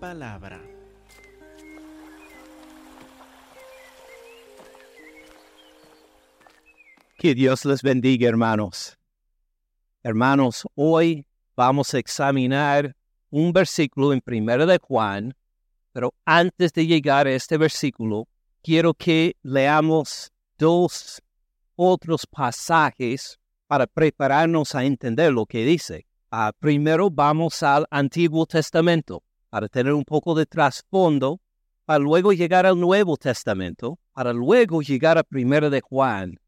palabra. Que Dios les bendiga, hermanos. Hermanos, hoy vamos a examinar un versículo en Primera de Juan, pero antes de llegar a este versículo, quiero que leamos dos otros pasajes para prepararnos a entender lo que dice. Ah, primero vamos al Antiguo Testamento para tener un poco de trasfondo, para luego llegar al Nuevo Testamento, para luego llegar a Primera de Juan,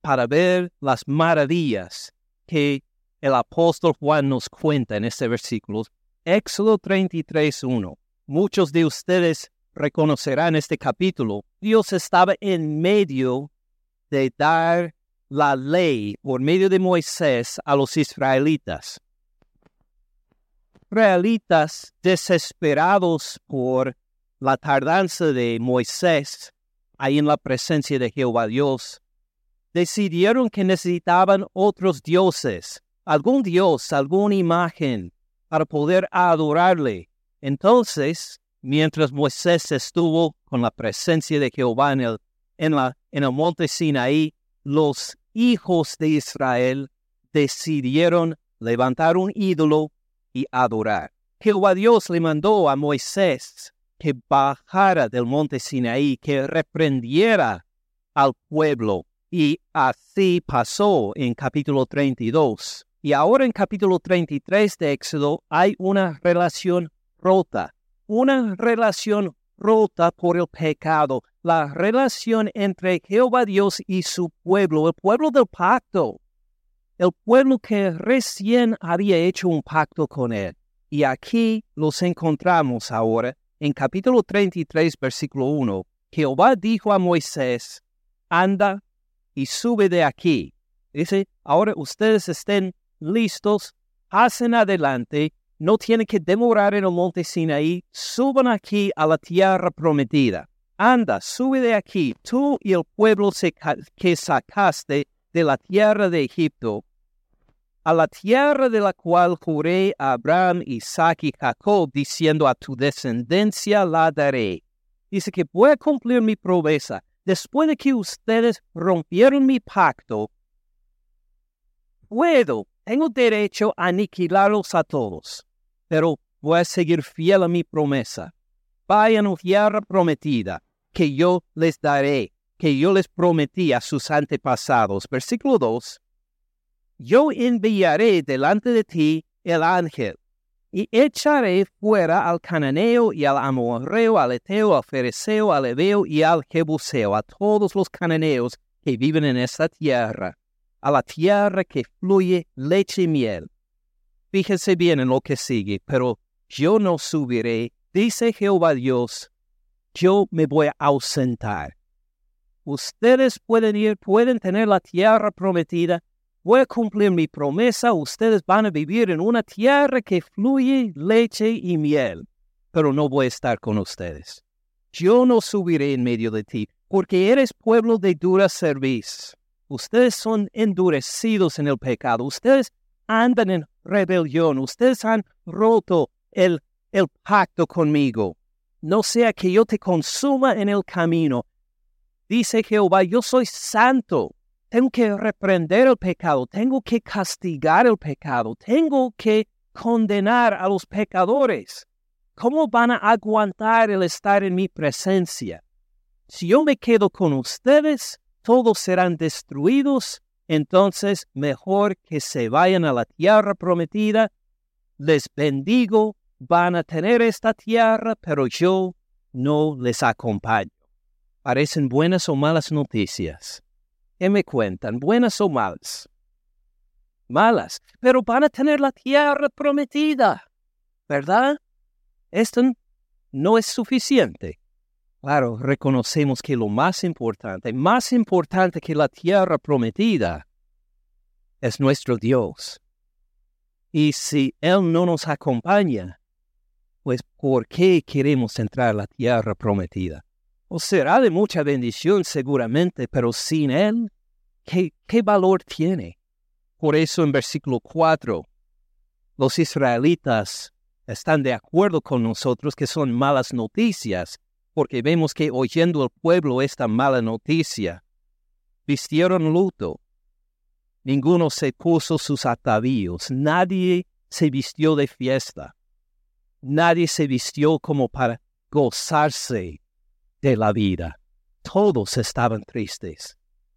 para ver las maravillas que el apóstol Juan nos cuenta en este versículo. Éxodo 33.1. Muchos de ustedes reconocerán este capítulo. Dios estaba en medio de dar la ley por medio de Moisés a los israelitas. Israelitas desesperados por la tardanza de Moisés ahí en la presencia de Jehová Dios, decidieron que necesitaban otros dioses, algún dios, alguna imagen para poder adorarle. Entonces, mientras Moisés estuvo con la presencia de Jehová en el, en la, en el monte Sinaí, los hijos de Israel decidieron levantar un ídolo adorar. Jehová Dios le mandó a Moisés que bajara del monte Sinaí, que reprendiera al pueblo. Y así pasó en capítulo 32. Y ahora en capítulo 33 de Éxodo hay una relación rota, una relación rota por el pecado, la relación entre Jehová Dios y su pueblo, el pueblo del pacto, el pueblo que recién había hecho un pacto con él. Y aquí los encontramos ahora en capítulo 33, versículo 1. Jehová dijo a Moisés, anda y sube de aquí. Dice, ahora ustedes estén listos, pasen adelante, no tienen que demorar en el monte Sinaí, suban aquí a la tierra prometida. Anda, sube de aquí, tú y el pueblo que sacaste de la tierra de Egipto, a la tierra de la cual juré a Abraham, Isaac y Jacob, diciendo a tu descendencia la daré. Dice que voy a cumplir mi promesa. Después de que ustedes rompieron mi pacto, puedo, tengo derecho a aniquilarlos a todos, pero voy a seguir fiel a mi promesa. Vayan a tierra prometida, que yo les daré, que yo les prometí a sus antepasados. Versículo 2. Yo enviaré delante de ti el ángel, y echaré fuera al cananeo y al amorreo, al eteo, al fereceo, al ebeo y al jebuseo, a todos los cananeos que viven en esta tierra, a la tierra que fluye leche y miel. Fíjense bien en lo que sigue, pero yo no subiré, dice Jehová Dios, yo me voy a ausentar. Ustedes pueden ir, pueden tener la tierra prometida, voy a cumplir mi promesa, ustedes van a vivir en una tierra que fluye leche y miel, pero no voy a estar con ustedes. Yo no subiré en medio de ti, porque eres pueblo de dura cerviz. Ustedes son endurecidos en el pecado, ustedes andan en rebelión, ustedes han roto el, el pacto conmigo. No sea que yo te consuma en el camino. Dice Jehová, yo soy santo tengo que reprender el pecado, tengo que castigar el pecado, tengo que condenar a los pecadores. ¿Cómo van a aguantar el estar en mi presencia? Si yo me quedo con ustedes, todos serán destruidos, entonces mejor que se vayan a la tierra prometida. Les bendigo, van a tener esta tierra, pero yo no les acompaño. Parecen buenas o malas noticias. ¿Qué me cuentan? ¿Buenas o malas? Malas, pero van a tener la tierra prometida, ¿verdad? Esto no es suficiente. Claro, reconocemos que lo más importante, más importante que la tierra prometida, es nuestro Dios. Y si Él no nos acompaña, pues ¿por qué queremos entrar a la tierra prometida? O será de mucha bendición seguramente, pero sin Él, ¿qué, qué valor tiene? Por eso en versículo 4, los israelitas están de acuerdo con nosotros que son malas noticias, porque vemos que oyendo el pueblo esta mala noticia, vistieron luto. Ninguno se puso sus atavíos, nadie se vistió de fiesta, nadie se vistió como para gozarse de la vida. Todos estaban tristes.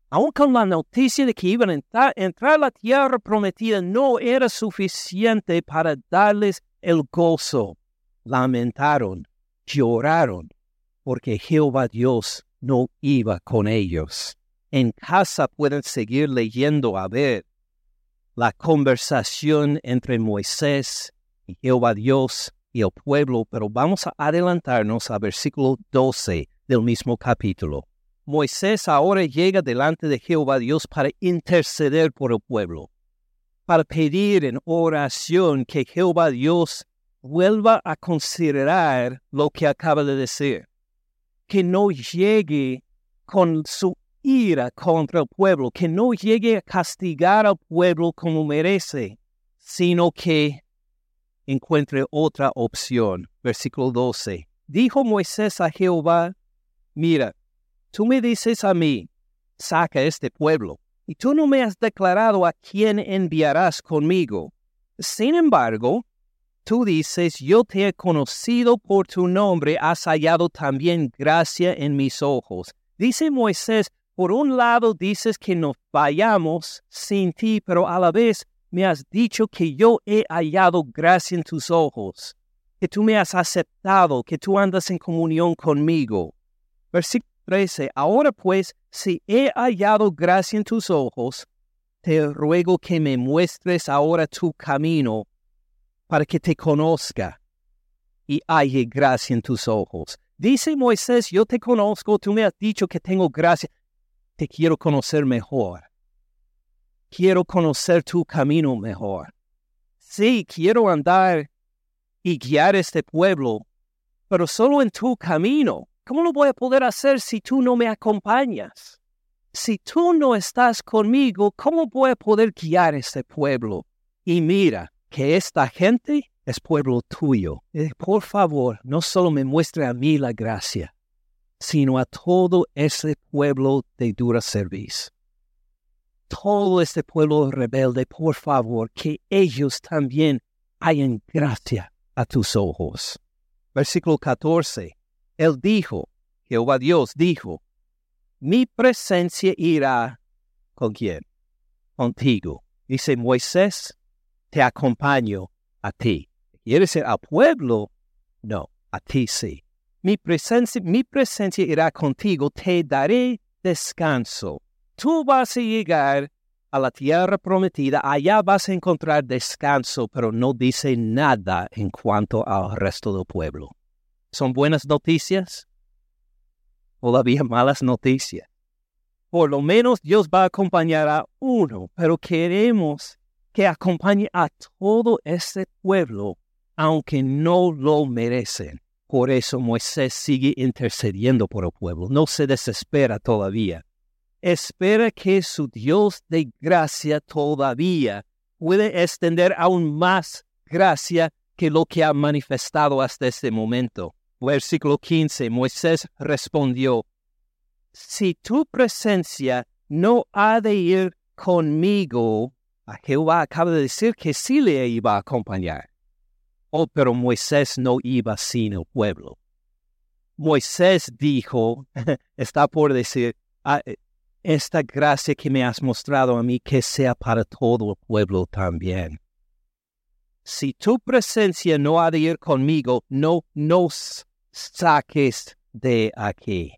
Aun con la noticia de que iban a entrar, a la tierra prometida no era suficiente para darles el gozo. Lamentaron, lloraron, porque Jehová Dios no iba con ellos. En casa pueden seguir leyendo a ver la conversación entre Moisés y Jehová Dios y el pueblo, pero vamos a adelantarnos al versículo 12 del mismo capítulo. Moisés ahora llega delante de Jehová Dios para interceder por el pueblo, para pedir en oración que Jehová Dios vuelva a considerar lo que acaba de decir, que no llegue con su ira contra el pueblo, que no llegue a castigar al pueblo como merece, sino que encuentre otra opción. Versículo 12. Dijo Moisés a Jehová, mira, Tú me dices a mí, saca este pueblo, y tú no me has declarado a quién enviarás conmigo. Sin embargo, tú dices, yo te he conocido por tu nombre, has hallado también gracia en mis ojos. Dice Moisés, por un lado dices que nos vayamos sin ti, pero a la vez me has dicho que yo he hallado gracia en tus ojos, que tú me has aceptado, que tú andas en comunión conmigo. Versículo Ahora pues, si he hallado gracia en tus ojos, te ruego que me muestres ahora tu camino para que te conozca y halle gracia en tus ojos. Dice Moisés, yo te conozco, tú me has dicho que tengo gracia, te quiero conocer mejor. Quiero conocer tu camino mejor. Sí, quiero andar y guiar este pueblo, pero solo en tu camino. ¿Cómo lo voy a poder hacer si tú no me acompañas? Si tú no estás conmigo, ¿cómo voy a poder guiar este pueblo? Y mira que esta gente es pueblo tuyo. Eh, por favor, no solo me muestre a mí la gracia, sino a todo ese pueblo de dura servicio. Todo este pueblo rebelde, por favor, que ellos también hayan gracia a tus ojos. Versículo 14. Él dijo, Jehová Dios dijo, mi presencia irá con quién? Contigo. Dice Moisés, te acompaño a ti. ¿Quieres ir al pueblo? No, a ti sí. Mi presencia, mi presencia irá contigo, te daré descanso. Tú vas a llegar a la tierra prometida, allá vas a encontrar descanso, pero no dice nada en cuanto al resto del pueblo son buenas noticias, todavía malas noticias. Por lo menos Dios va a acompañar a uno, pero queremos que acompañe a todo ese pueblo, aunque no lo merecen. Por eso Moisés sigue intercediendo por el pueblo, no se desespera todavía. Espera que su Dios de gracia todavía puede extender aún más gracia que lo que ha manifestado hasta este momento. Versículo 15. Moisés respondió, Si tu presencia no ha de ir conmigo, a Jehová acaba de decir que sí le iba a acompañar. Oh, pero Moisés no iba sin el pueblo. Moisés dijo, está por decir, ah, esta gracia que me has mostrado a mí, que sea para todo el pueblo también. Si tu presencia no ha de ir conmigo, no nos saques de aquí.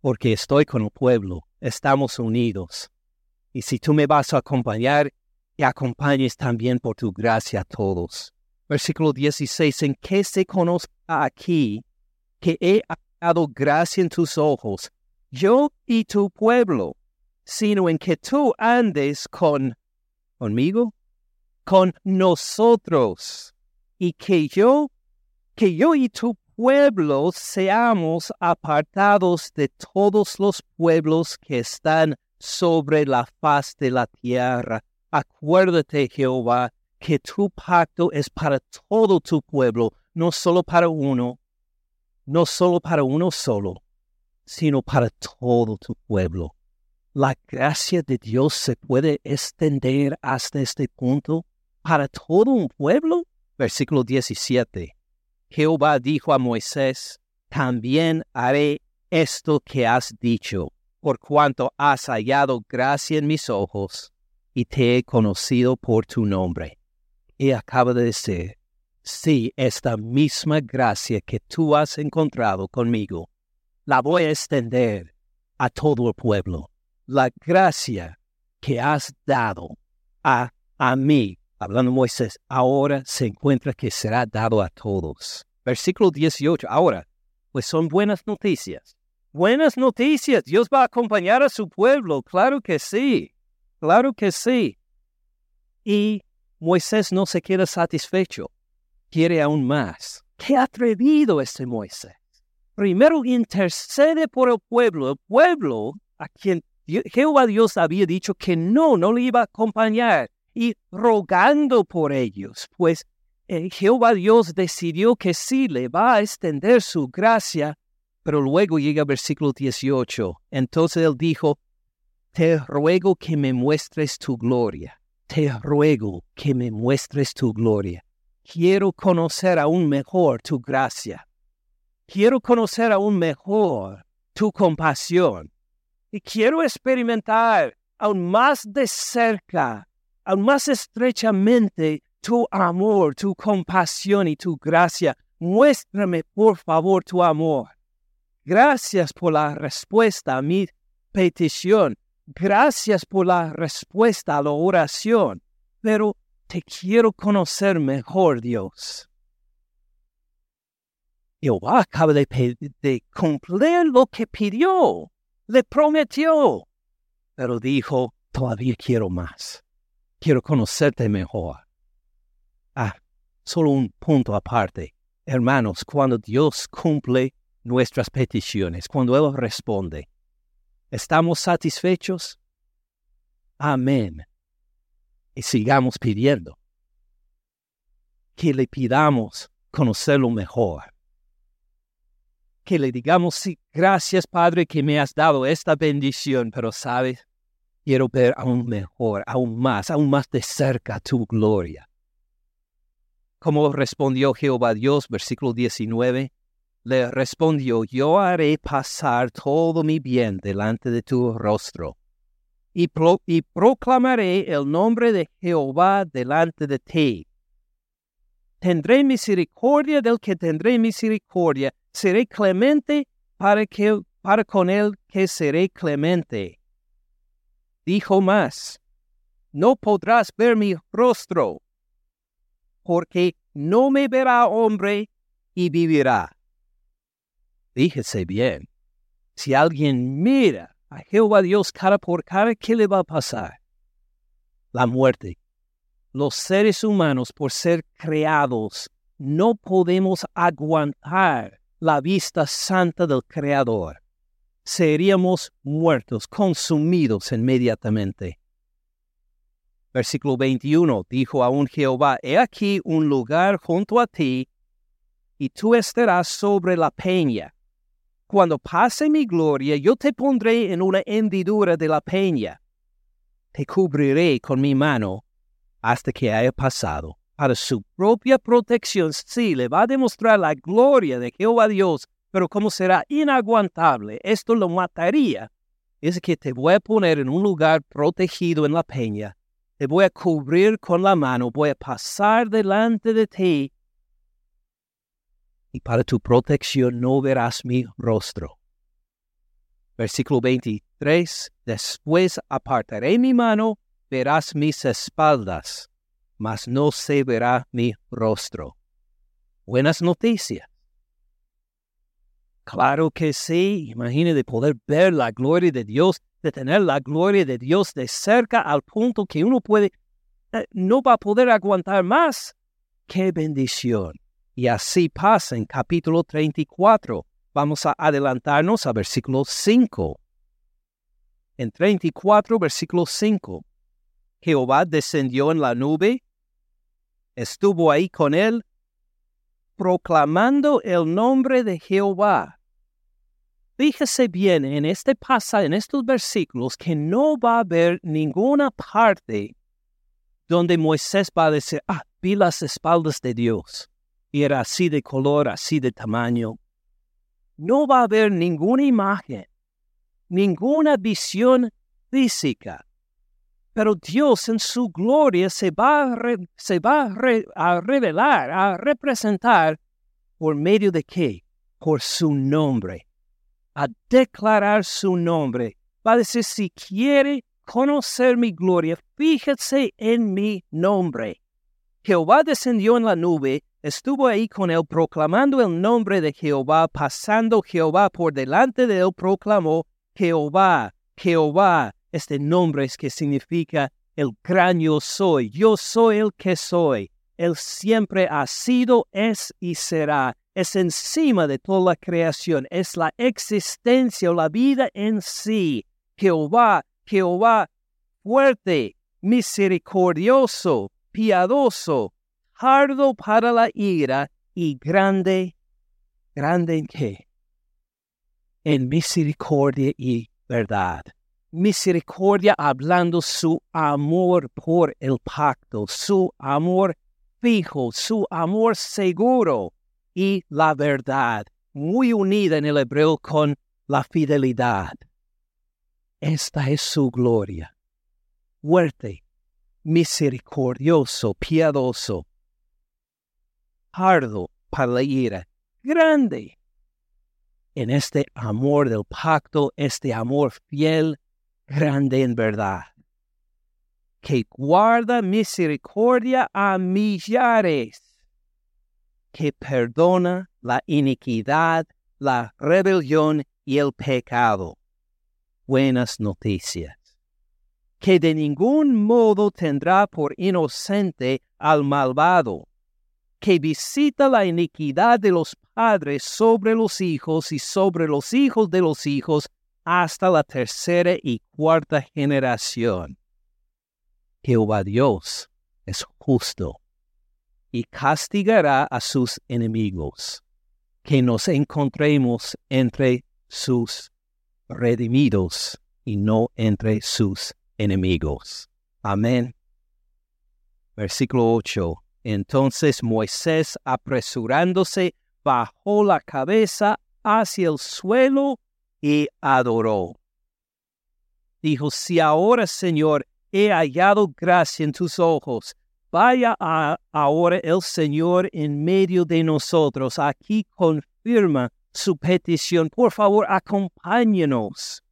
Porque estoy con el pueblo, estamos unidos. Y si tú me vas a acompañar, te acompañes también por tu gracia a todos. Versículo 16, en que se conozca aquí que he dado gracia en tus ojos, yo y tu pueblo, sino en que tú andes con conmigo, con nosotros, y que yo que yo y tu pueblo seamos apartados de todos los pueblos que están sobre la faz de la tierra. Acuérdate, Jehová, que tu pacto es para todo tu pueblo, no solo para uno, no solo para uno solo, sino para todo tu pueblo. La gracia de Dios se puede extender hasta este punto para todo un pueblo. Versículo 17. Jehová dijo a Moisés, también haré esto que has dicho, por cuanto has hallado gracia en mis ojos y te he conocido por tu nombre. Y acaba de decir, sí, esta misma gracia que tú has encontrado conmigo, la voy a extender a todo el pueblo. La gracia que has dado a, a mí, hablando Moisés, ahora se encuentra que será dado a todos. Versículo 18. Ahora, pues son buenas noticias. Buenas noticias. Dios va a acompañar a su pueblo. Claro que sí. Claro que sí. Y Moisés no se queda satisfecho. Quiere aún más. Qué atrevido este Moisés. Primero intercede por el pueblo. El pueblo a quien Jehová Dios había dicho que no, no le iba a acompañar. Y rogando por ellos, pues eh, Jehová Dios decidió que sí le va a extender su gracia pero luego llega el versículo 18. Entonces él dijo, te ruego que me muestres tu gloria. Te ruego que me muestres tu gloria. Quiero conocer aún mejor tu gracia. Quiero conocer aún mejor tu compasión. Y quiero experimentar aún más de cerca, aún más estrechamente tu amor, tu compasión y tu gracia. Muéstrame, por favor, tu amor. Gracias por la respuesta a mi petición. Gracias por la respuesta a la oración. Pero te quiero conocer mejor, Dios. Jehová acaba de, de cumplir lo que pidió, le prometió. Pero dijo, todavía quiero más. Quiero conocerte mejor. Ah, solo un punto aparte. Hermanos, cuando Dios cumple nuestras peticiones, cuando Él responde. ¿Estamos satisfechos? Amén. Y sigamos pidiendo. Que le pidamos conocerlo mejor. Que le digamos, sí, gracias Padre que me has dado esta bendición, pero sabes, quiero ver aún mejor, aún más, aún más de cerca tu gloria. Como respondió Jehová Dios, versículo 19, le respondió, yo haré pasar todo mi bien delante de tu rostro, y, proclamaré el nombre de Jehová delante de ti. Tendré misericordia del que tendré misericordia, seré clemente para, que, para con él que seré clemente. Dijo más, no podrás ver mi rostro, porque no me verá hombre y vivirá. Fíjese bien, si alguien mira a Jehová Dios cara por cara, ¿qué le va a pasar? La muerte. Los seres humanos, por ser creados, no podemos aguantar la vista santa del Creador. Seríamos muertos, consumidos inmediatamente. Versículo 21 dijo aún Jehová, He aquí un lugar junto a ti, y tú estarás sobre la peña cuando pase mi gloria, yo te pondré en una hendidura de la peña. Te cubriré con mi mano hasta que haya pasado. Para su propia protección, sí, le va a demostrar la gloria de Jehová Dios, pero como será inaguantable, esto lo mataría. Es que te voy a poner en un lugar protegido en la peña. Te voy a cubrir con la mano, voy a pasar delante de ti y para tu protección no verás mi rostro. Versículo 23. Después apartaré mi mano, verás mis espaldas, mas no se verá mi rostro. Buenas noticias. Claro que sí, imagine de poder ver la gloria de Dios, de tener la gloria de Dios de cerca al punto que uno puede, eh, no va a poder aguantar más. ¡Qué bendición! Y así pasa en capítulo 34. Vamos a adelantarnos a versículo 5. En 34, versículo 5. Jehová descendió en la nube estuvo ahí con él, proclamando el nombre de Jehová. Fíjese bien en este pasaje, en estos versículos, que no va a haber ninguna parte donde Moisés va a decir, ah, vi las espaldas de Dios. Y era así de color, así de tamaño. No va a haber ninguna imagen, ninguna visión física. Pero Dios en su gloria se va, a, a revelar, a representar por medio de qué? Por su nombre. A declarar su nombre. Va a decir, si quiere conocer mi gloria, fíjese en mi nombre. Jehová descendió en la nube, estuvo ahí con él proclamando el nombre de Jehová, pasando Jehová por delante de él, proclamó Jehová, Jehová, este nombre es que significa el gran yo soy. Yo soy el que soy. Él siempre ha sido, es y será. Es encima de toda la creación. Es la existencia o la vida en sí. Jehová, Jehová, fuerte, misericordioso, piadoso, hardo para la ira y grande, grande en qué? En misericordia y verdad misericordia hablando su amor por el pacto, su amor fijo, su amor seguro y la verdad, muy unida en el hebreo con la fidelidad. Esta es su gloria. Fuerte, misericordioso, piadoso, hardo para la ira, grande. En este amor del pacto, este amor fiel, grande en verdad, que guarda misericordia a millares, que perdona la iniquidad, la rebelión y el pecado. Buenas noticias. Que de ningún modo tendrá por inocente al malvado, que visita la iniquidad de los padres sobre los hijos y sobre los hijos de los hijos hasta la tercera y cuarta generación. Jehová Dios es justo y castigará a sus enemigos, que nos encontremos entre sus redimidos y no entre sus enemigos. Amén. Versículo 8. Entonces Moisés, apresurándose, bajó la cabeza hacia el suelo y adoró. Dijo, si ahora, Señor, he hallado gracia en tus ojos, vaya ahora el Señor en medio de nosotros. Aquí confirma su petición. Por favor, acompáñenos.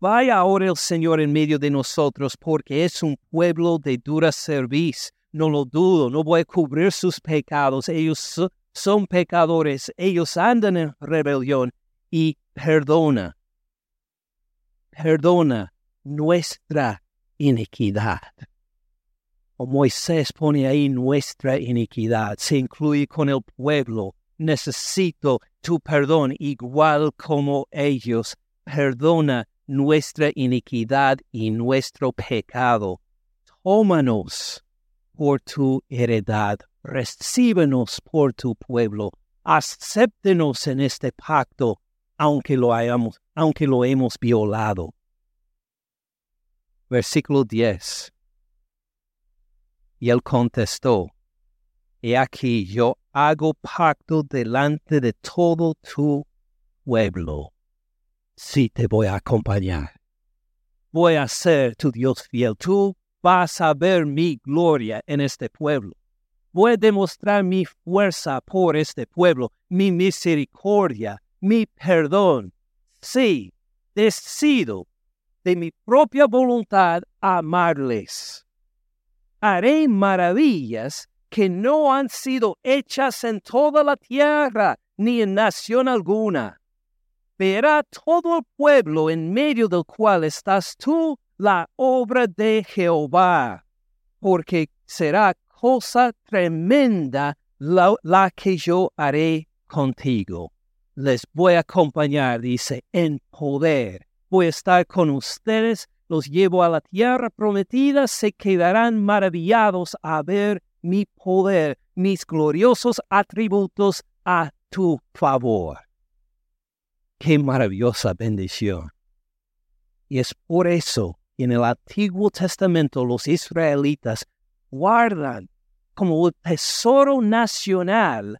Vaya ahora el Señor en medio de nosotros, porque es un pueblo de dura servicio. No lo dudo, no voy a cubrir sus pecados. Ellos son pecadores, ellos andan en rebelión y perdona, perdona nuestra iniquidad. O Moisés pone ahí nuestra iniquidad, se incluye con el pueblo. Necesito tu perdón igual como ellos. Perdona nuestra iniquidad y nuestro pecado. Tómanos por tu heredad. Recíbenos por tu pueblo. Acéptenos en este pacto aunque lo hayamos, aunque lo hemos violado. Versículo 10. Y él contestó, He aquí yo hago pacto delante de todo tu pueblo. Sí te voy a acompañar. Voy a ser tu Dios fiel. Tú vas a ver mi gloria en este pueblo. Voy a demostrar mi fuerza por este pueblo, mi misericordia mi perdón. Sí, decido de mi propia voluntad amarles. Haré maravillas que no han sido hechas en toda la tierra ni en nación alguna. Verá todo el pueblo en medio del cual estás tú la obra de Jehová, porque será cosa tremenda la, la que yo haré contigo les voy a acompañar, dice, en poder. Voy a estar con ustedes, los llevo a la tierra prometida, se quedarán maravillados a ver mi poder, mis gloriosos atributos a tu favor. Qué maravillosa bendición. Y es por eso que en el Antiguo Testamento los israelitas guardan como tesoro nacional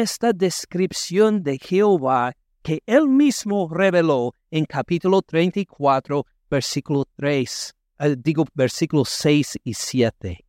esta descripción de Jehová que él mismo reveló en capítulo 34, versículo 3, eh, digo versículos 6 y 7.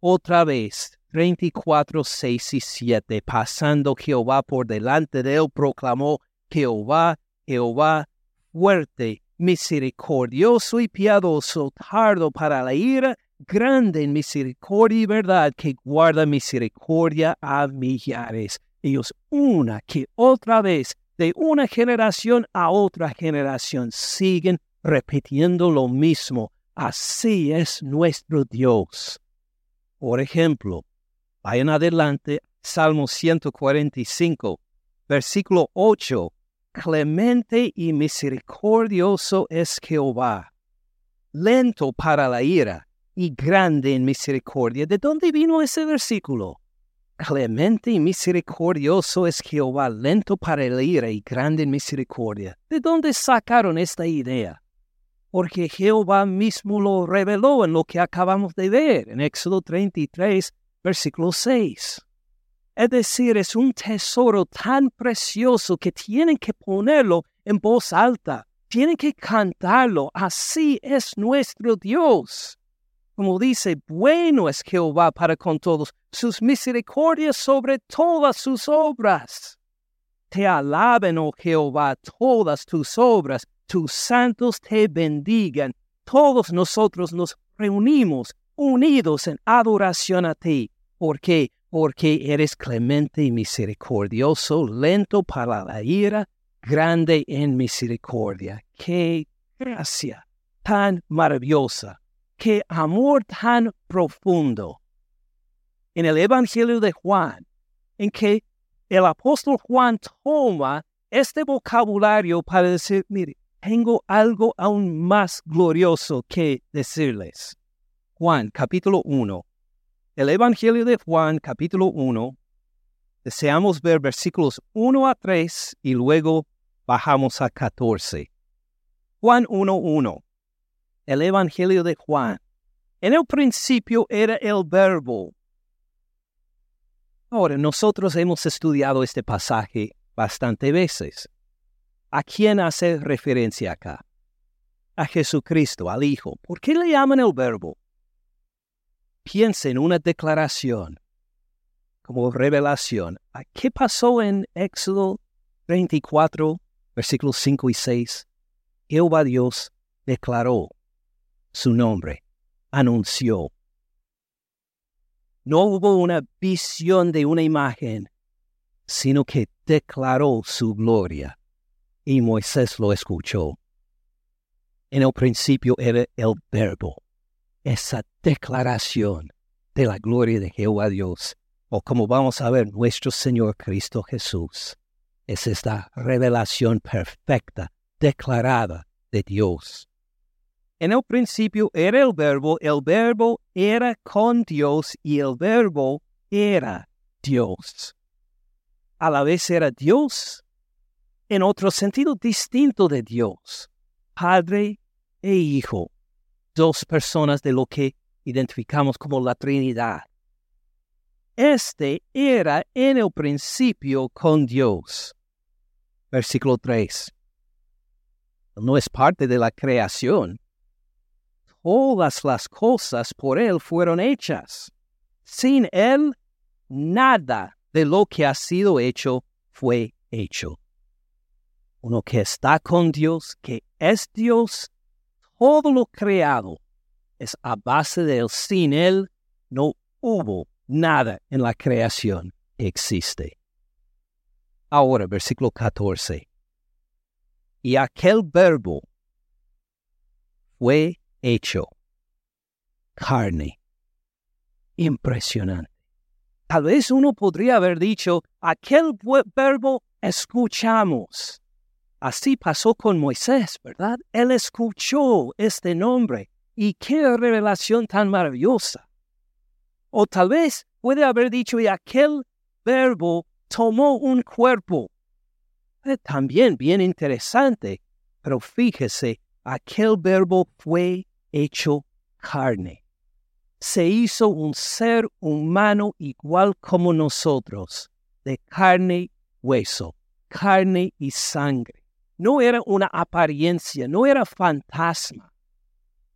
Otra vez, 34, 6 y 7, pasando Jehová por delante de él, proclamó Jehová, Jehová, fuerte, misericordioso y piadoso, tardo para la ira, grande en misericordia y verdad, que guarda misericordia a millares. Ellos una que otra vez, de una generación a otra generación, siguen repitiendo lo mismo. Así es nuestro Dios. Por ejemplo, vayan adelante, Salmo 145, versículo 8. Clemente y misericordioso es Jehová, lento para la ira y grande en misericordia. ¿De dónde vino ese versículo? Clemente y misericordioso es Jehová, lento para la ira y grande en misericordia. ¿De dónde sacaron esta idea? Porque Jehová mismo lo reveló en lo que acabamos de ver en Éxodo 33, versículo 6. Es decir, es un tesoro tan precioso que tienen que ponerlo en voz alta, tienen que cantarlo. Así es nuestro Dios. Como dice, bueno es Jehová para con todos, sus misericordias sobre todas sus obras. Te alaben, oh Jehová, todas tus obras, tus santos te bendigan. Todos nosotros nos reunimos unidos en adoración a ti. ¿Por qué? Porque eres clemente y misericordioso, lento para la ira, grande en misericordia. ¡Qué gracia tan maravillosa! Qué amor tan profundo. En el Evangelio de Juan, en que el apóstol Juan toma este vocabulario para decir, mire, tengo algo aún más glorioso que decirles. Juan capítulo 1. El Evangelio de Juan capítulo 1. Deseamos ver versículos 1 a 3 y luego bajamos a 14. Juan 1.1 el Evangelio de Juan. En el principio era el verbo. Ahora, nosotros hemos estudiado este pasaje bastante veces. ¿A quién hace referencia acá? A Jesucristo, al Hijo. ¿Por qué le llaman el verbo? Piensa en una declaración como revelación. ¿Qué pasó en Éxodo 34, versículos 5 y 6? Jehová Dios declaró su nombre, anunció. No hubo una visión de una imagen, sino que declaró su gloria, y Moisés lo escuchó. En el principio era el verbo, esa declaración de la gloria de Jehová Dios, o como vamos a ver, nuestro Señor Cristo Jesús. Es esta revelación perfecta, declarada de Dios. En el principio era el verbo, el verbo era con Dios y el verbo era Dios. A la vez era Dios en otro sentido distinto de Dios, Padre e Hijo, dos personas de lo que identificamos como la Trinidad. Este era en el principio con Dios. Versículo 3. No es parte de la creación, todas las cosas por Él fueron hechas. Sin Él, nada de lo que ha sido hecho fue hecho. Uno que está con Dios, que es Dios, todo lo creado es a base de Él. Sin Él no hubo nada en la creación que existe. Ahora, versículo 14. Y aquel verbo fue hecho carne. Impresionante. Tal vez uno podría haber dicho, aquel verbo escuchamos. Así pasó con Moisés, ¿verdad? Él escuchó este nombre. Y qué revelación tan maravillosa. O tal vez puede haber dicho, y aquel verbo tomó un cuerpo. Eh, también bien interesante, pero fíjese, aquel verbo fue hecho carne. Se hizo un ser humano igual como nosotros, de carne y hueso, carne y sangre. No era una apariencia, no era fantasma,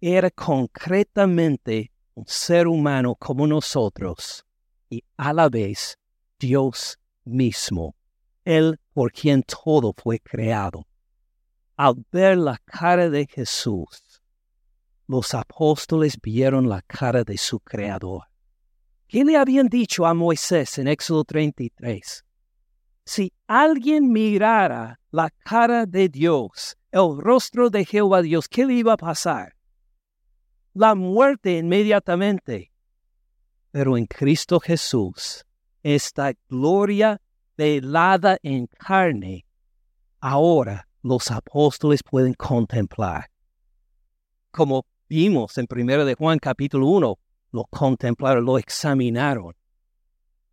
era concretamente un ser humano como nosotros y a la vez Dios mismo, Él por quien todo fue creado. Al ver la cara de Jesús, los apóstoles vieron la cara de su Creador. ¿Qué le habían dicho a Moisés en Éxodo 33? Si alguien mirara la cara de Dios, el rostro de Jehová Dios, ¿qué le iba a pasar? La muerte inmediatamente. Pero en Cristo Jesús, esta gloria velada en carne, ahora los apóstoles pueden contemplar. Como vimos en 1 de Juan capítulo 1, lo contemplaron, lo examinaron,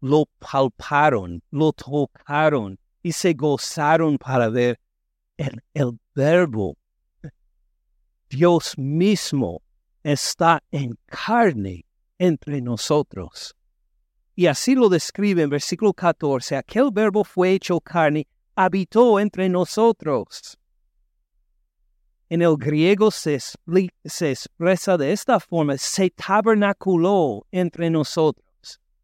lo palparon, lo tocaron y se gozaron para ver el, el verbo. Dios mismo está en carne entre nosotros. Y así lo describe en versículo 14, aquel verbo fue hecho carne, habitó entre nosotros. En el griego se, expresa de esta forma, se tabernaculó entre nosotros.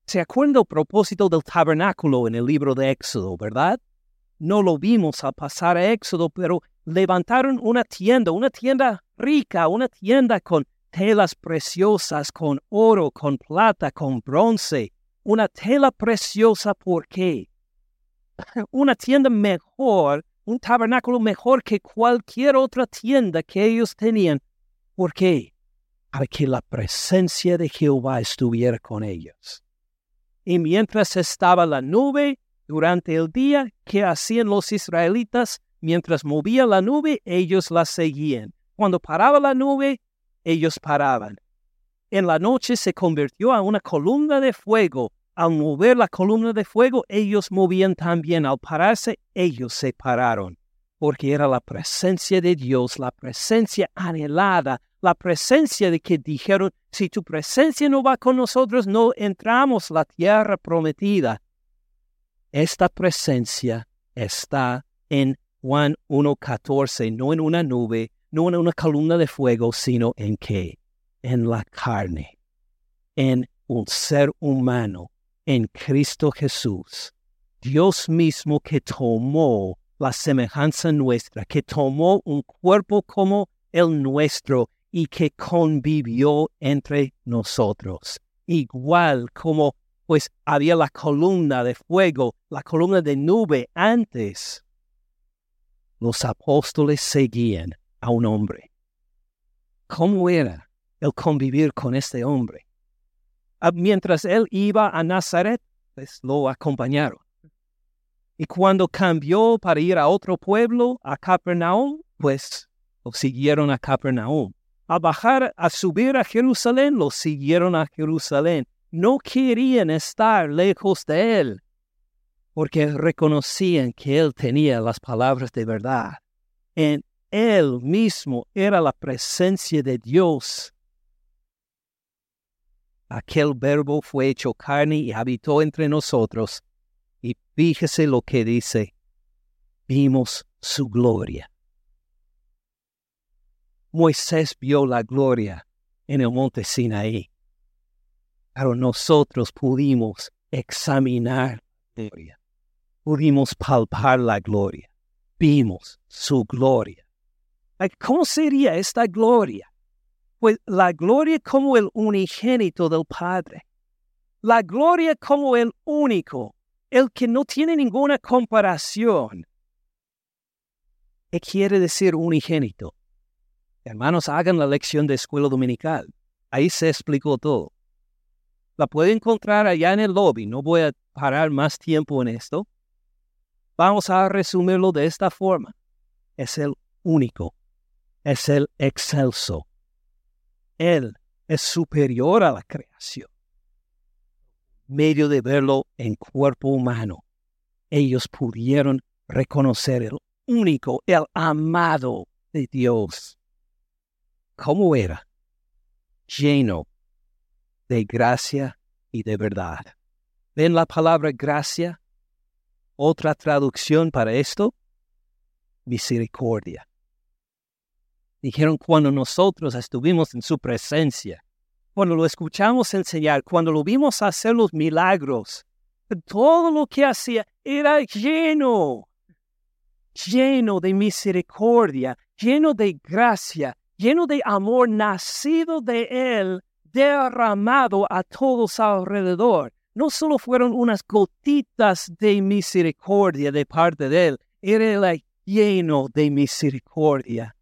¿Se acuerda el propósito del tabernáculo en el libro de Éxodo, verdad? No lo vimos al pasar a Éxodo, pero levantaron una tienda, una tienda rica, una tienda con telas preciosas, con oro, con plata, con bronce, una tela preciosa, ¿por qué? Una tienda mejor, un tabernáculo mejor que cualquier otra tienda que ellos tenían. ¿Por qué? Para que la presencia de Jehová estuviera con ellos. Y mientras estaba la nube durante el día, ¿qué hacían los israelitas? Mientras movía la nube, ellos la seguían. Cuando paraba la nube, ellos paraban en la noche se convirtió a una columna de fuego. Al mover la columna de fuego, ellos movían también. Al pararse, ellos se pararon, porque era la presencia de Dios, la presencia anhelada, la presencia de que dijeron, si tu presencia no va con nosotros, no entramos la tierra prometida. Esta presencia está en Juan 1.14, no en una nube, no en una columna de fuego, sino en qué? en la carne, en un ser humano, en Cristo Jesús. Dios mismo que tomó la semejanza nuestra, que tomó un cuerpo como el nuestro y que convivió entre nosotros. Igual como pues había la columna de fuego, la columna de nube antes. Los apóstoles seguían a un hombre. ¿Cómo era? el convivir con este hombre. Mientras él iba a Nazaret, pues lo acompañaron. Y cuando cambió para ir a otro pueblo, a Capernaum, pues lo siguieron a Capernaum. A bajar, a subir a Jerusalén, lo siguieron a Jerusalén. No querían estar lejos de él, porque reconocían que él tenía las palabras de verdad. En él mismo era la presencia de Dios aquel verbo fue hecho carne y habitó entre nosotros. Y fíjese lo que dice, vimos su gloria. Moisés vio la gloria en el monte Sinaí, pero nosotros pudimos examinar la gloria, pudimos palpar la gloria, vimos su gloria. ¿Cómo sería esta gloria? Pues la gloria como el unigénito del Padre, la gloria como el único, el que no tiene ninguna comparación. ¿Qué quiere decir unigénito? Hermanos, hagan la lección de escuela dominical. Ahí se explicó todo. La puede encontrar allá en el lobby. No voy a parar más tiempo en esto. Vamos a resumirlo de esta forma. Es el único. Es el excelso. Él es superior a la creación. medio de verlo en cuerpo humano, ellos pudieron reconocer el único, el amado de Dios. ¿Cómo era? Lleno de gracia y de verdad. ¿Ven la palabra gracia? Otra traducción para esto, misericordia. Dijeron cuando nosotros estuvimos en su presencia, cuando lo escuchamos enseñar, cuando lo vimos hacer los milagros, todo lo que hacía era lleno, lleno de misericordia, lleno de gracia, lleno de amor nacido de Él, derramado a todos alrededor. No solo fueron unas gotitas de misericordia de parte de Él, era lleno de misericordia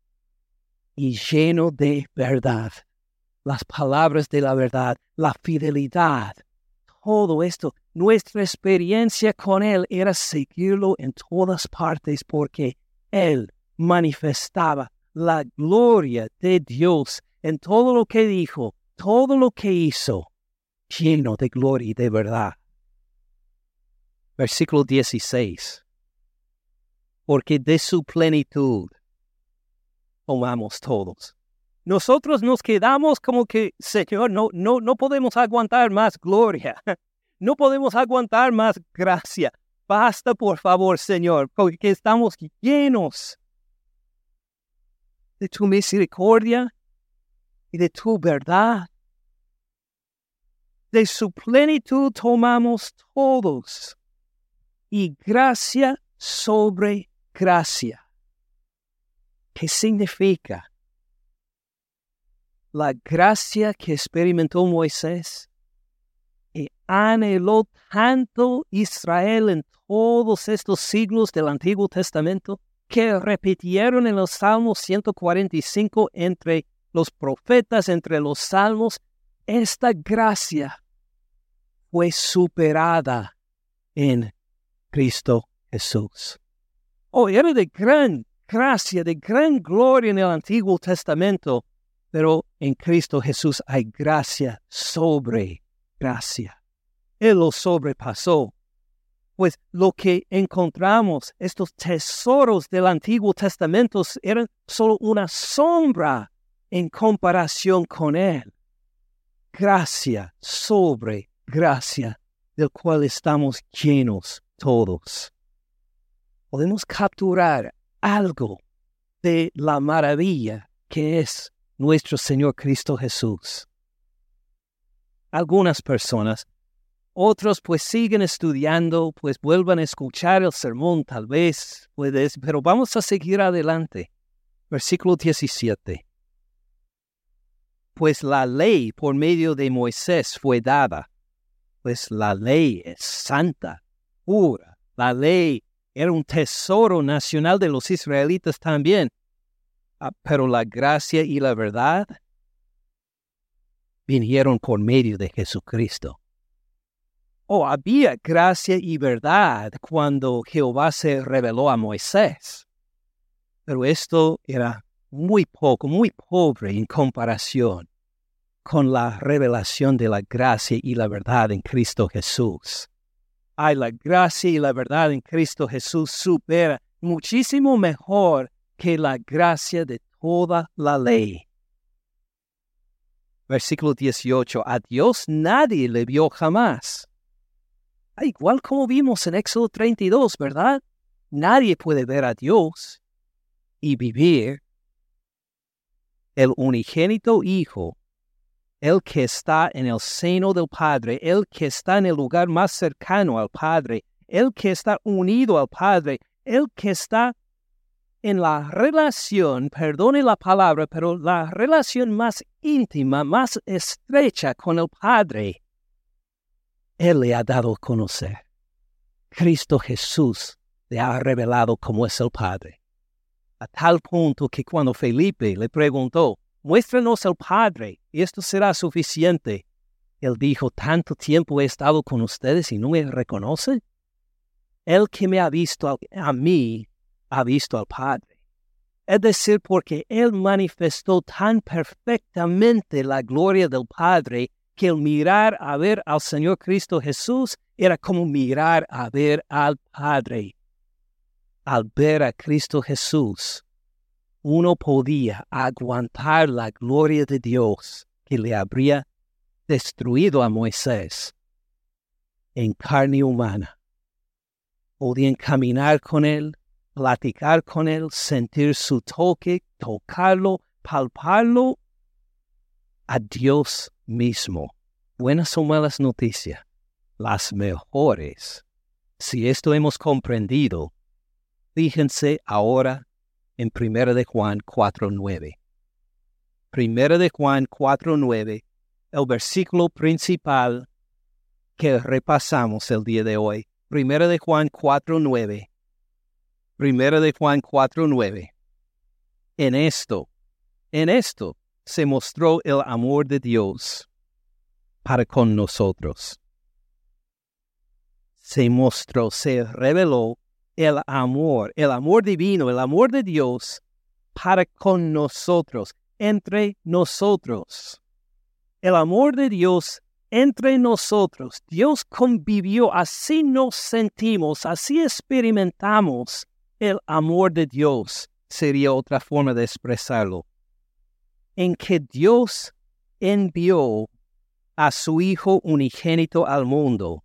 y lleno de verdad las palabras de la verdad, la fidelidad, todo esto, nuestra experiencia con Él era seguirlo en todas partes porque Él manifestaba la gloria de Dios en todo lo que dijo, todo lo que hizo, lleno de gloria y de verdad. Versículo 16. Porque de su plenitud tomamos todos nosotros nos quedamos como que, Señor, no, no, no podemos aguantar más gloria, no podemos aguantar más gracia. Basta, por favor, Señor, porque estamos llenos de tu misericordia y de tu verdad. De su plenitud tomamos todos y gracia sobre gracia. ¿Qué significa? la gracia que experimentó Moisés y anheló tanto Israel en todos estos siglos del Antiguo Testamento que repitieron en los Salmos 145 entre los profetas, entre los salmos, esta gracia fue superada en Cristo Jesús. Oh, era de gran gracia, de gran gloria en el Antiguo Testamento, pero en Cristo Jesús hay gracia sobre gracia. Él lo sobrepasó. Pues lo que encontramos, estos tesoros del Antiguo Testamento, eran solo una sombra en comparación con Él. Gracia sobre gracia, del cual estamos llenos todos. Podemos capturar algo de la maravilla que es nuestro Señor Cristo Jesús. Algunas personas, otros pues siguen estudiando, pues vuelvan a escuchar el sermón tal vez, puedes, pero vamos a seguir adelante. Versículo 17. Pues la ley por medio de Moisés fue dada, pues la ley es santa, pura. La ley era un tesoro nacional de los israelitas también, Ah, pero la gracia y la verdad vinieron por medio de Jesucristo. Oh, había gracia y verdad cuando Jehová se reveló a Moisés. Pero esto era muy poco, muy pobre en comparación con la revelación de la gracia y la verdad en Cristo Jesús. Ay, la gracia y la verdad en Cristo Jesús supera muchísimo mejor que la gracia de toda la ley. Versículo 18. A Dios nadie le vio jamás. Ah, igual como vimos en Éxodo 32, ¿verdad? Nadie puede ver a Dios y vivir. El unigénito Hijo, el que está en el seno del Padre, el que está en el lugar más cercano al Padre, el que está unido al Padre, el que está en la relación, perdone la palabra, pero la relación más íntima, más estrecha con el Padre, Él le ha dado a conocer. Cristo Jesús le ha revelado cómo es el Padre. A tal punto que cuando Felipe le preguntó, muéstranos el Padre, y esto será suficiente, él dijo, tanto tiempo he estado con ustedes y no me reconocen. El que me ha visto a mí, ha visto al Padre. Es decir, porque Él manifestó tan perfectamente la gloria del Padre que el mirar a ver al Señor Cristo Jesús era como mirar a ver al Padre. Al ver a Cristo Jesús, uno podía aguantar la gloria de Dios que le habría destruido a Moisés en carne humana. Podían caminar con él, platicar con él, sentir su toque, tocarlo, palparlo a Dios mismo. Buenas o malas noticias, las mejores. Si esto hemos comprendido, fíjense ahora en 1 de Juan 4.9. 1 de Juan 4.9, el versículo principal que repasamos el día de hoy. 1 de Juan 4.9. 1 de Juan 4.9. En esto, en esto se mostró el amor de Dios para con nosotros. Se mostró, se reveló el amor, el amor divino, el amor de Dios para con nosotros, entre nosotros. El amor de Dios entre nosotros. Dios convivió, así nos sentimos, así experimentamos el amor de Dios. Sería otra forma de expresarlo. En que Dios envió a su Hijo unigénito al mundo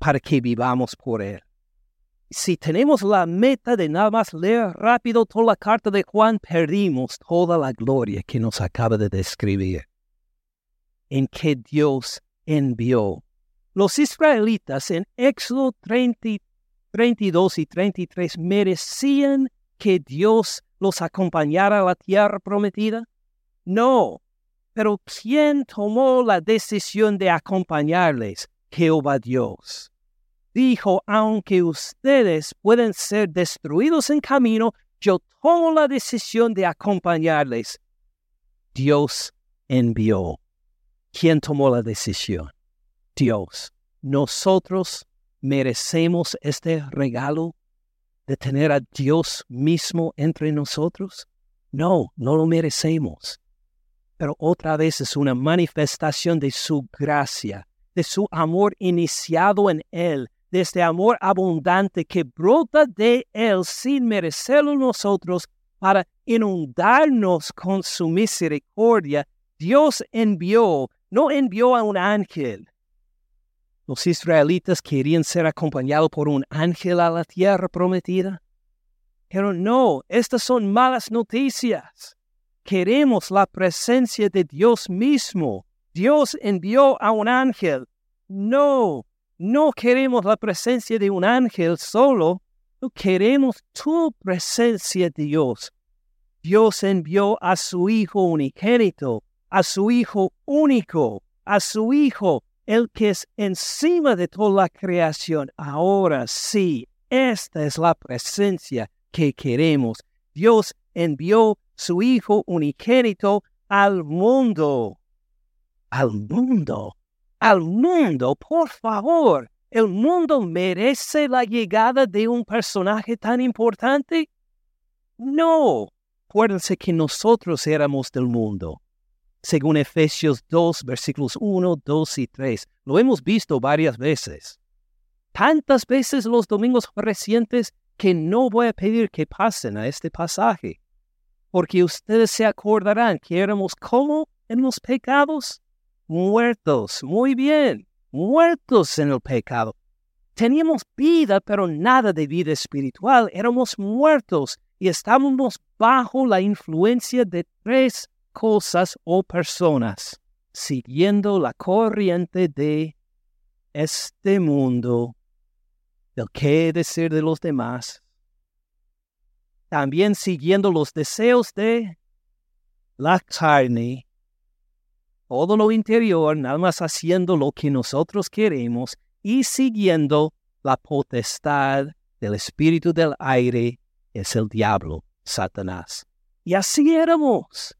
para que vivamos por Él. Si tenemos la meta de nada más leer rápido toda la carta de Juan, perdimos toda la gloria que nos acaba de describir. En que Dios envió. Los israelitas en Éxodo 32 y 33 merecían que Dios los acompañara a la tierra prometida. No, pero ¿quién tomó la decisión de acompañarles? Jehová Dios. Dijo, aunque ustedes pueden ser destruidos en camino, yo tomo la decisión de acompañarles. Dios envió. ¿Quién tomó la decisión? Dios. Nosotros merecemos este regalo de tener a Dios mismo entre nosotros. No, no lo merecemos pero otra vez es una manifestación de su gracia, de su amor iniciado en Él, de este amor abundante que brota de Él sin merecerlo nosotros para inundarnos con su misericordia. Dios envió, no envió a un ángel. Los israelitas querían ser acompañados por un ángel a la tierra prometida. Pero no, estas son malas noticias queremos la presencia de Dios mismo. Dios envió a un ángel. No, no queremos la presencia de un ángel solo. No queremos tu presencia, Dios. Dios envió a su Hijo unigénito, a su Hijo único, a su Hijo, el que es encima de toda la creación. Ahora sí, esta es la presencia que queremos. Dios envió su Hijo unigénito al mundo. Al mundo. Al mundo, por favor. ¿El mundo merece la llegada de un personaje tan importante? No. Acuérdense que nosotros éramos del mundo. Según Efesios 2, versículos 1, 2 y 3. Lo hemos visto varias veces. Tantas veces los domingos recientes que no voy a pedir que pasen a este pasaje porque ustedes se acordarán que éramos como en los pecados, muertos, muy bien, muertos en el pecado. Teníamos vida, pero nada de vida espiritual, éramos muertos y estábamos bajo la influencia de tres cosas o personas, siguiendo la corriente de este mundo, del qué decir de los demás, también siguiendo los deseos de la carne, todo lo interior, nada más haciendo lo que nosotros queremos y siguiendo la potestad del espíritu del aire, es el diablo, Satanás. Y así éramos,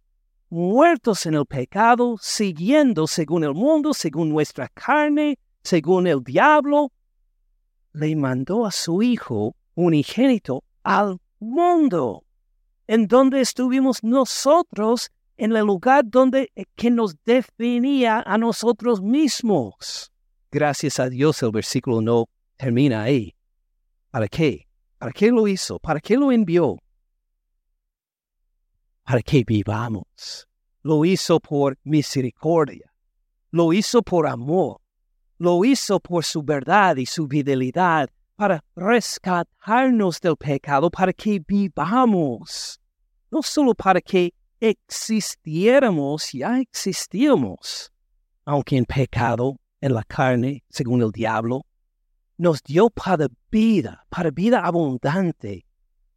muertos en el pecado, siguiendo según el mundo, según nuestra carne, según el diablo. Le mandó a su Hijo unigénito al mundo, en donde estuvimos nosotros en el lugar donde eh, que nos definía a nosotros mismos. Gracias a Dios el versículo no termina ahí. ¿Para qué? ¿Para qué lo hizo? ¿Para qué lo envió? Para que vivamos. Lo hizo por misericordia. Lo hizo por amor. Lo hizo por su verdad y su fidelidad para rescatarnos del pecado, para que vivamos. No solo para que existiéramos, ya existíamos, aunque en pecado, en la carne, según el diablo, nos dio para vida, para vida abundante,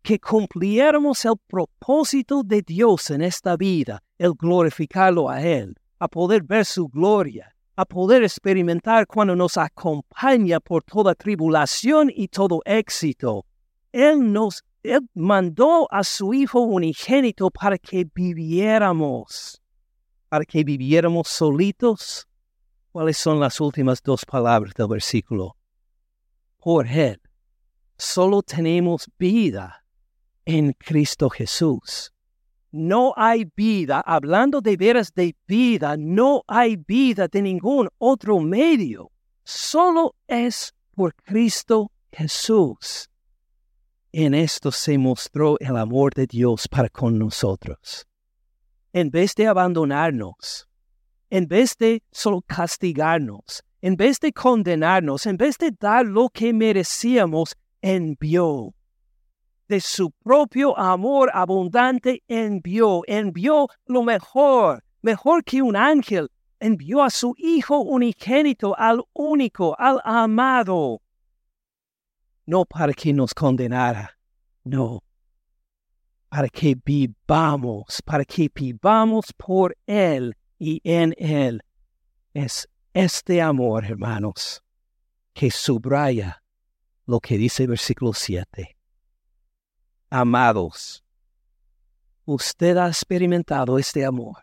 que cumpliéramos el propósito de Dios en esta vida, el glorificarlo a Él, a poder ver su gloria, a poder experimentar cuando nos acompaña por toda tribulación y todo éxito. Él nos él mandó a su Hijo unigénito para que viviéramos, para que viviéramos solitos. ¿Cuáles son las últimas dos palabras del versículo? Por Él. Solo tenemos vida en Cristo Jesús. No hay vida, hablando de veras de vida, no hay vida de ningún otro medio. Solo es por Cristo Jesús. En esto se mostró el amor de Dios para con nosotros. En vez de abandonarnos, en vez de solo castigarnos, en vez de condenarnos, en vez de dar lo que merecíamos, envió. De su propio amor abundante envió, envió lo mejor, mejor que un ángel, envió a su Hijo unigénito, al único, al amado, no para que nos condenara, no, para que vivamos, para que vivamos por Él y en Él. Es este amor, hermanos, que subraya lo que dice el versículo 7. Amados, usted ha experimentado este amor.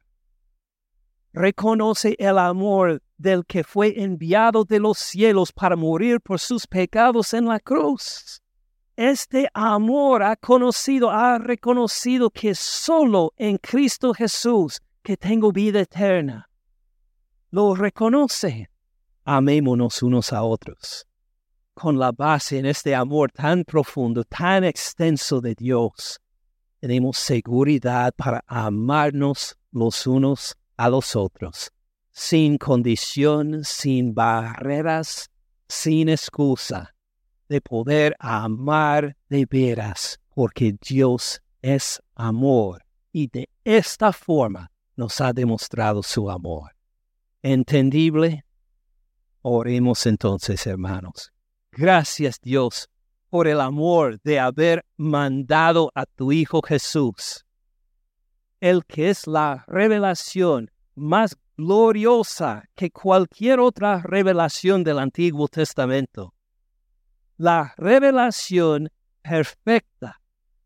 Reconoce el amor del que fue enviado de los cielos para morir por sus pecados en la cruz. Este amor ha conocido, ha reconocido que solo en Cristo Jesús que tengo vida eterna. Lo reconoce. Amémonos unos a otros. Con la base en este amor tan profundo, tan extenso de Dios, tenemos seguridad para amarnos los unos a los otros sin condición, sin barreras, sin excusa, de poder amar de veras, porque Dios es amor y de esta forma nos ha demostrado su amor. ¿Entendible? Oremos entonces, hermanos. Gracias Dios por el amor de haber mandado a tu Hijo Jesús, el que es la revelación más gloriosa que cualquier otra revelación del Antiguo Testamento. La revelación perfecta,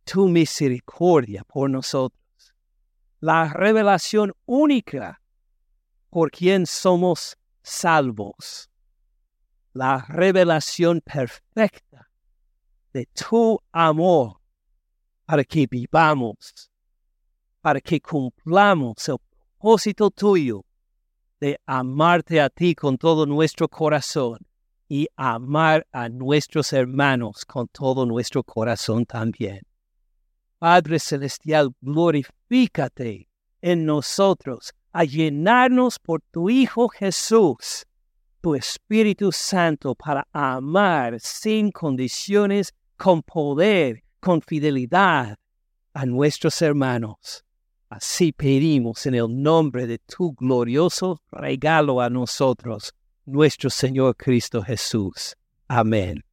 tu misericordia por nosotros. La revelación única por quien somos salvos. La revelación perfecta de tu amor para que vivamos, para que cumplamos el tuyo de amarte a ti con todo nuestro corazón y amar a nuestros hermanos con todo nuestro corazón también. Padre Celestial, glorifícate en nosotros a llenarnos por tu Hijo Jesús, tu Espíritu Santo, para amar sin condiciones, con poder, con fidelidad a nuestros hermanos. Así pedimos en el nombre de tu glorioso regalo a nosotros, nuestro Señor Cristo Jesús. Amén.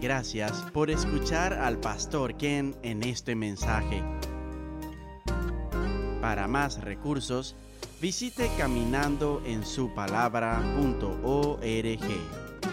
Gracias por escuchar al pastor Ken en este mensaje. Para más recursos, visite caminandoensupalabra.org.